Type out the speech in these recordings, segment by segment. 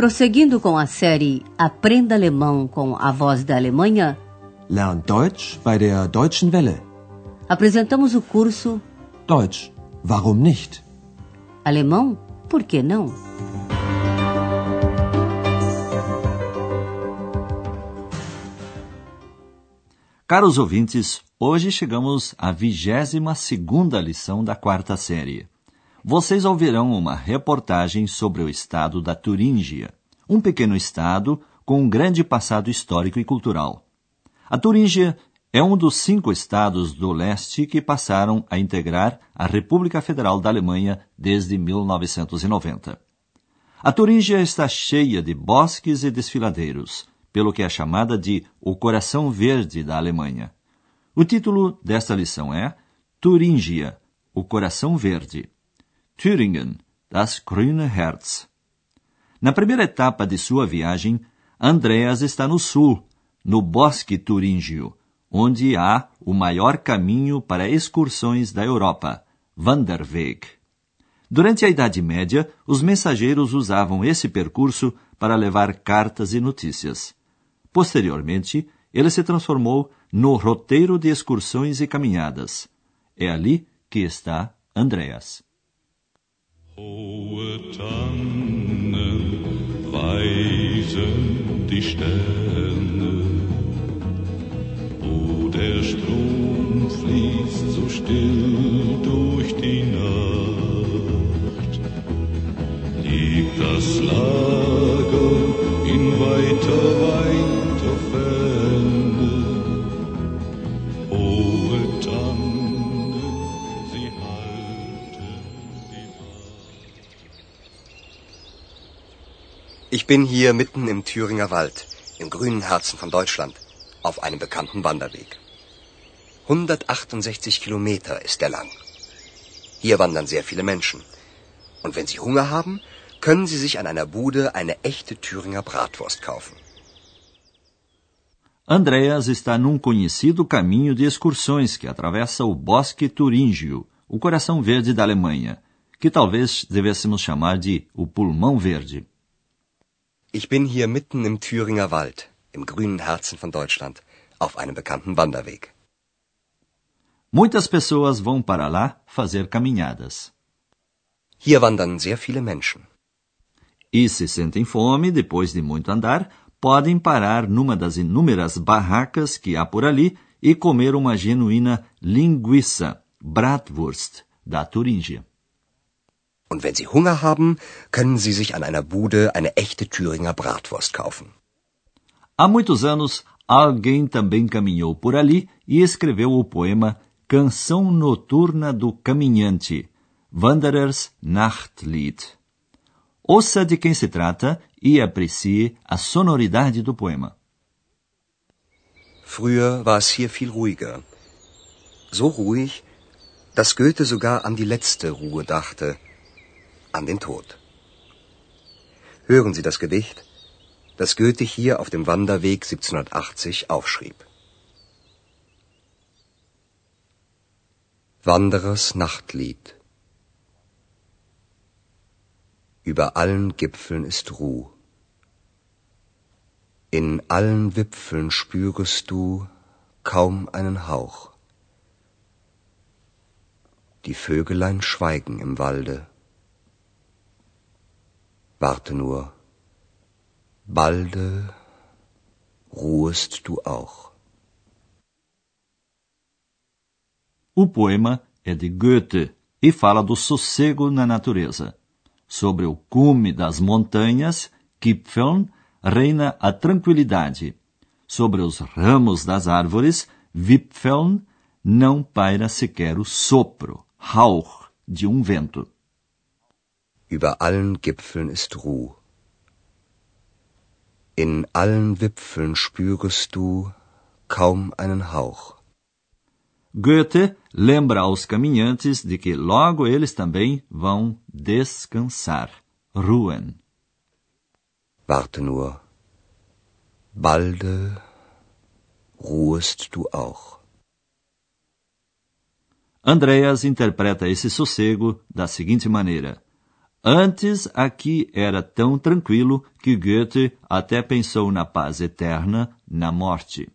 Prosseguindo com a série Aprenda Alemão com a Voz da Alemanha, Lernt Deutsch bei der Deutschen Welle. apresentamos o curso Deutsch, warum nicht? Alemão, por que não? Caros ouvintes, hoje chegamos à vigésima segunda lição da quarta série. Vocês ouvirão uma reportagem sobre o estado da Turíngia, um pequeno estado com um grande passado histórico e cultural. A Turíngia é um dos cinco estados do leste que passaram a integrar a República Federal da Alemanha desde 1990. A Turíngia está cheia de bosques e desfiladeiros, pelo que é chamada de o coração verde da Alemanha. O título desta lição é Turíngia, o coração verde. Thüringen, das grüne Herz. Na primeira etapa de sua viagem, Andreas está no sul, no bosque turíngio, onde há o maior caminho para excursões da Europa, Wanderweg. Durante a Idade Média, os mensageiros usavam esse percurso para levar cartas e notícias. Posteriormente, ele se transformou no roteiro de excursões e caminhadas. É ali que está Andreas. Hohe Tannen weisen die Sterne, wo der Strom fließt so still durch die Nacht, liegt das Lager in weiter, weiter bin hier mitten im Thüringer Wald, im grünen Herzen von Deutschland, auf einem bekannten Wanderweg. 168 Kilometer ist er lang. Hier wandern sehr viele Menschen. Und wenn Sie Hunger haben, können Sie sich an einer Bude eine echte Thüringer Bratwurst kaufen. Andreas está num conhecido caminho de excursões que atravessa o Bosque Turíngio, o coração verde da Alemanha, que talvez devêssemos chamar de o pulmão verde. Ich bin hier mitten im Thüringer Wald, im grünen Herzen von Deutschland, auf einem bekannten Wanderweg. Muitas pessoas vão para lá fazer caminhadas. Hier wandern sehr viele Menschen. E se sentem fome depois de muito andar, podem parar numa das inúmeras barracas que há por ali e comer uma genuína linguiça, Bratwurst, da Turíngia. Und wenn Sie Hunger haben, können Sie sich an einer Bude eine echte Thüringer Bratwurst kaufen. Há muitos anos, alguém também caminhou por ali e escreveu o poema Canção Noturna do Caminhante, Wanderers Nachtlied. Ouça de quem se trata e aprecie a sonoridade do poema. Früher war es hier viel ruhiger. So ruhig, dass Goethe sogar an die letzte Ruhe dachte, an den Tod. Hören Sie das Gedicht, das Goethe hier auf dem Wanderweg 1780 aufschrieb. Wanderers Nachtlied Über allen Gipfeln ist Ruh. In allen Wipfeln spürest du kaum einen Hauch. Die Vögelein schweigen im Walde. Warte nur, balde ruhest du auch. O poema é de Goethe e fala do sossego na natureza. Sobre o cume das montanhas, Gipfeln, reina a tranquilidade. Sobre os ramos das árvores, Wipfeln, não paira sequer o sopro, Hauch, de um vento. Über allen Gipfeln ist Ruh. In allen Wipfeln spürest du kaum einen Hauch. Goethe lembra aos caminhantes de que logo eles também vão descansar, ruhen. Warte nur, balde ruhest du auch. Andreas interpreta esse sossego da seguinte maneira: Antes aqui era tão tranquilo que Goethe até pensou na paz eterna na morte.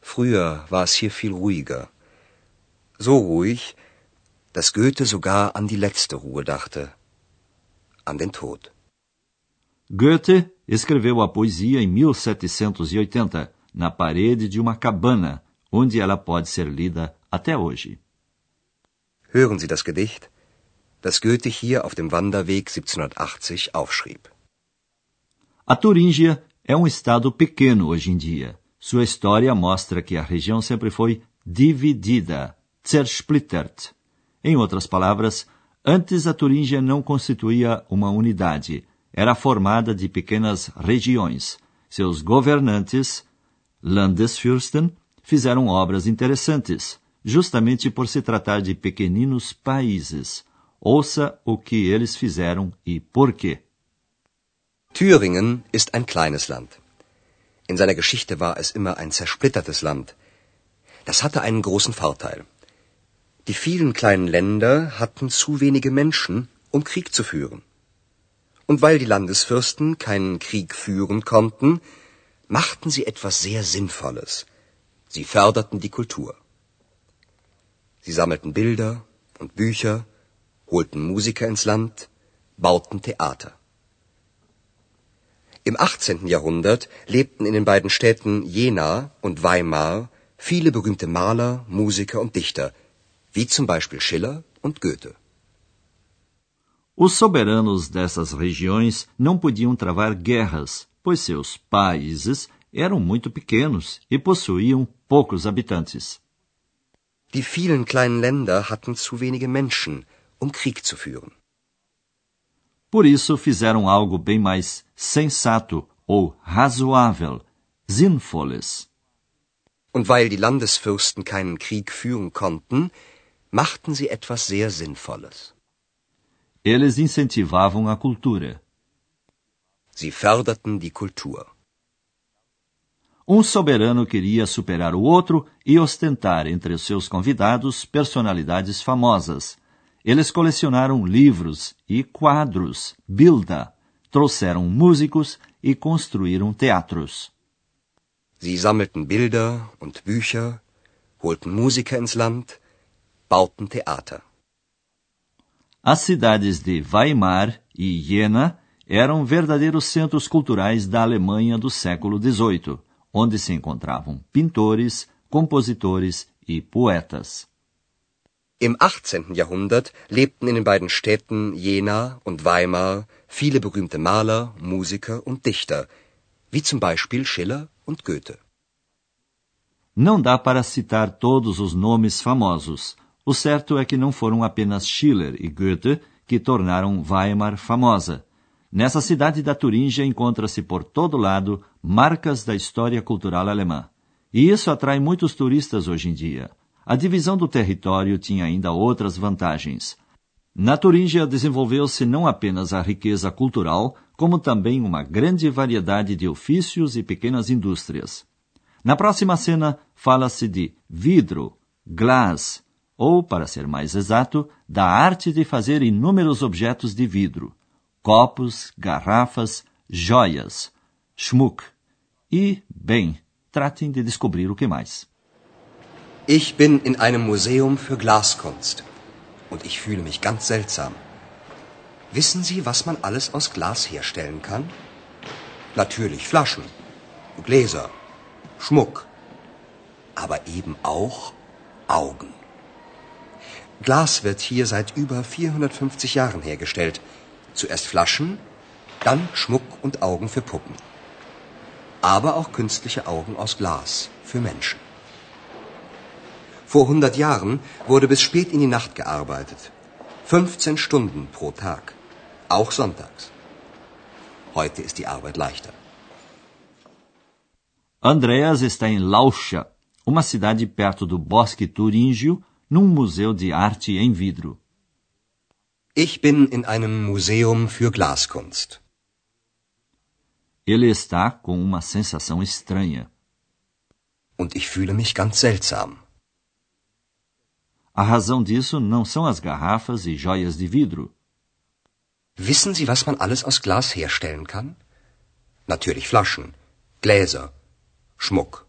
Früher war es hier viel ruhiger. So ruhig, dass Goethe sogar an die letzte Ruhe dachte. An den Tod. Goethe escreveu a poesia em 1780, na parede de uma cabana, onde ela pode ser lida até hoje. Hören Sie das Gedicht, das Goethe hier auf dem Wanderweg 1780 aufschrieb. A Turíngia é um estado pequeno hoje em dia. Sua história mostra que a região sempre foi dividida, zersplittert. Em outras palavras, antes a Turíngia não constituía uma unidade, era formada de pequenas regiões. Seus governantes, Landesfürsten, fizeram obras interessantes, justamente por se tratar de pequeninos países. Ouça o que eles fizeram e por quê. Thüringen ist ein kleines Land. In seiner Geschichte war es immer ein zersplittertes Land. Das hatte einen großen Vorteil. Die vielen kleinen Länder hatten zu wenige Menschen, um Krieg zu führen. Und weil die Landesfürsten keinen Krieg führen konnten, machten sie etwas sehr Sinnvolles. Sie förderten die Kultur. Sie sammelten Bilder und Bücher, holten Musiker ins Land, bauten Theater. Im 18. Jahrhundert lebten in den beiden Städten Jena und Weimar viele berühmte Maler, Musiker und Dichter, wie zum Beispiel Schiller und Goethe. Os soberanos dessas regiões não podiam travar guerras, pois seus países eram muito pequenos e possuíam poucos habitantes. Die vielen kleinen Länder hatten zu wenige Menschen, um Krieg zu führen. Por isso fizeram algo bem mais sensato ou razoável, sinnvolles. Und weil die Landesfürsten keinen Krieg führen konnten, machten sie etwas sehr Sinnvolles. Eles incentivavam a cultura. Sie förderten die Kultur. Um soberano queria superar o outro e ostentar entre os seus convidados personalidades famosas. Eles colecionaram livros e quadros, Bilder, trouxeram músicos e construíram teatros. Sie sammelten Bilder und Bücher, holten Musiker ins Land, bauten Theater. As cidades de Weimar e Jena eram verdadeiros centros culturais da Alemanha do século XVIII, onde se encontravam pintores, compositores e poetas. Im 18. Jahrhundert lebten in den beiden Städten Jena und Weimar viele berühmte Maler, Musiker und Dichter, wie zum Beispiel Schiller und Goethe. Não dá para citar todos os nomes famosos. O certo é que não foram apenas Schiller e Goethe que tornaram Weimar famosa. Nessa cidade da Turíngia encontra-se por todo lado marcas da história cultural alemã. E isso atrai muitos turistas hoje em dia. A divisão do território tinha ainda outras vantagens. Na Turíngia desenvolveu-se não apenas a riqueza cultural, como também uma grande variedade de ofícios e pequenas indústrias. Na próxima cena, fala-se de vidro, glass, ou, para ser mais exato, da arte de fazer inúmeros objetos de vidro, copos, garrafas, joias, schmuck. E, bem, tratem de descobrir o que mais. Ich bin in einem Museum für Glaskunst und ich fühle mich ganz seltsam. Wissen Sie, was man alles aus Glas herstellen kann? Natürlich Flaschen, Gläser, Schmuck, aber eben auch Augen. Glas wird hier seit über 450 Jahren hergestellt. Zuerst Flaschen, dann Schmuck und Augen für Puppen. Aber auch künstliche Augen aus Glas für Menschen. Vor 100 Jahren wurde bis spät in die Nacht gearbeitet. 15 Stunden pro Tag. Auch sonntags. Heute ist die Arbeit leichter. Andreas está em Lauscha, uma cidade perto do Bosque Turíngio, num museu de arte em vidro. Ich bin in einem Museum für Glaskunst. Ele está com uma sensação estranha. Und ich fühle mich ganz seltsam. A razão disso não são as garrafas e joias de vidro. Wissen Sie, was man alles aus Glas herstellen kann? Natürlich Flaschen, Gläser, Schmuck.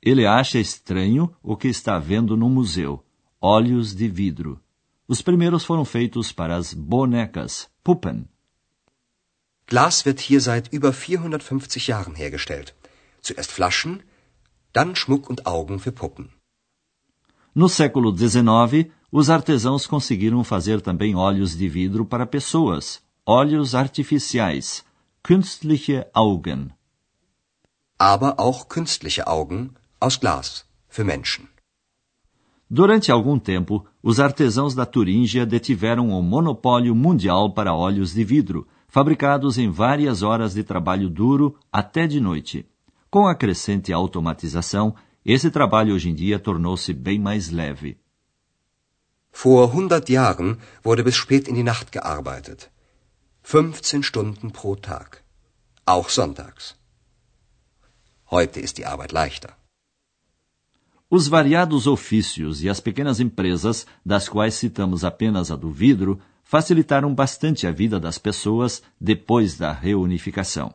Ele acha estranho o que está vendo no museu: olhos de vidro. Os primeiros foram feitos para as bonecas, Puppen. Glas wird hier seit über 450 Jahren hergestellt. Zuerst Flaschen, dann Schmuck und Augen für Puppen. No século XIX, os artesãos conseguiram fazer também olhos de vidro para pessoas, olhos artificiais, künstliche Augen. Aber auch künstliche Augen aus Glas für Menschen. Durante algum tempo, os artesãos da Turíngia detiveram o monopólio mundial para olhos de vidro, fabricados em várias horas de trabalho duro até de noite. Com a crescente automatização, esse trabalho hoje em dia tornou-se bem mais leve. Vor 100 Jahren wurde bis spät in die Nacht gearbeitet. 15 Stunden pro Tag. Auch sonntags. Heute ist die Arbeit leichter. Os variados ofícios e as pequenas empresas, das quais citamos apenas a do vidro, facilitaram bastante a vida das pessoas depois da reunificação.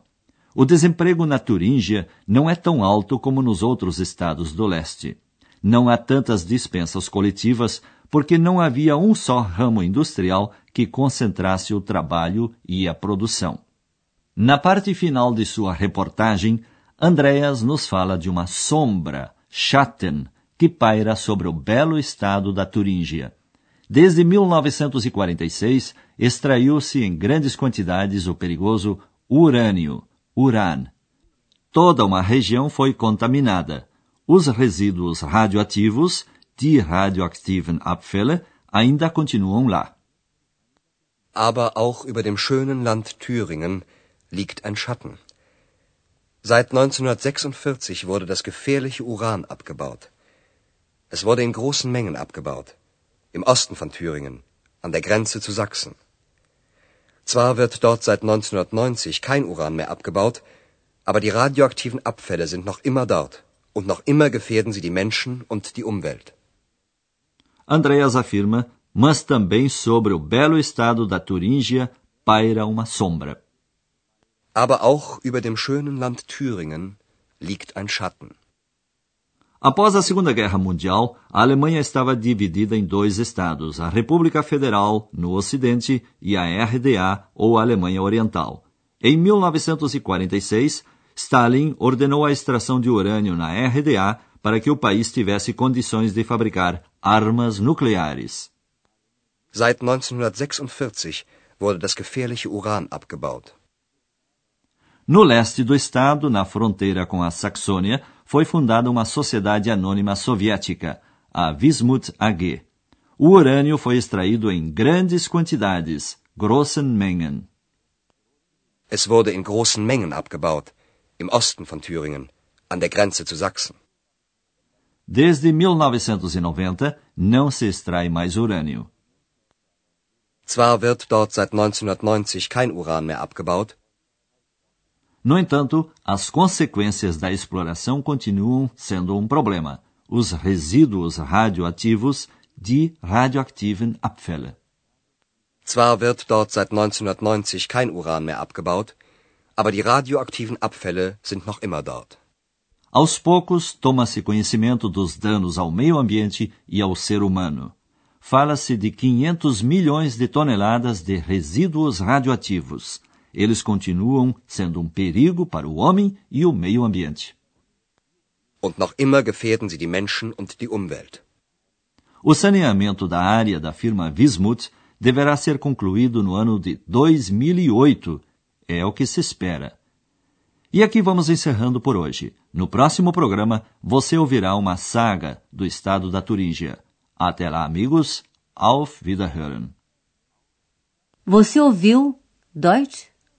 O desemprego na Turíngia não é tão alto como nos outros estados do leste. Não há tantas dispensas coletivas porque não havia um só ramo industrial que concentrasse o trabalho e a produção. Na parte final de sua reportagem, Andreas nos fala de uma sombra, Schatten, que paira sobre o belo estado da Turíngia. Desde 1946, extraiu-se em grandes quantidades o perigoso urânio, Uran. Toda uma região foi contaminada. Os resíduos radioativos, die radioaktiven Abfälle, ainda continuam lá. Aber auch über dem schönen Land Thüringen liegt ein Schatten. Seit 1946 wurde das gefährliche Uran abgebaut. Es wurde in großen Mengen abgebaut. Im Osten von Thüringen, an der Grenze zu Sachsen. Zwar wird dort seit 1990 kein Uran mehr abgebaut, aber die radioaktiven Abfälle sind noch immer dort und noch immer gefährden sie die Menschen und die Umwelt. Andreas afirma, mas também sobre o belo estado da Turíngia paira uma sombra. Aber auch über dem schönen Land Thüringen liegt ein Schatten. Após a Segunda Guerra Mundial, a Alemanha estava dividida em dois estados, a República Federal, no Ocidente, e a RDA, ou Alemanha Oriental. Em 1946, Stalin ordenou a extração de urânio na RDA para que o país tivesse condições de fabricar armas nucleares. Seit 1946 wurde das gefährliche Uran abgebaut. No leste do estado, na fronteira com a Saxônia, foi fundada uma sociedade anônima soviética, a Vismut AG. O urânio foi extraído em grandes quantidades, großen Mengen. Es wurde in großen Mengen abgebaut, im Osten von Thüringen, an der Grenze zu Sachsen. Desde 1990, não se extrai mais urânio. Zwar wird dort seit 1990 kein Uran mehr abgebaut, No entanto, as consequências da exploração continuam sendo um problema. Os resíduos radioativos, die radioaktiven Abfälle. zwar wird dort seit 1990 kein Uran mehr abgebaut, aber die radioaktiven Abfälle sind noch immer dort. Aos poucos, toma-se conhecimento dos danos ao meio ambiente e ao ser humano. Fala-se de 500 milhões de toneladas de resíduos radioativos. Eles continuam sendo um perigo para o homem e o meio ambiente. Und noch immer gefährden sie die Menschen und die Umwelt. O saneamento da área da firma Vismut deverá ser concluído no ano de 2008, é o que se espera. E aqui vamos encerrando por hoje. No próximo programa, você ouvirá uma saga do estado da Turíngia. Até lá, amigos. Auf Wiederhören. Você ouviu Deutsch?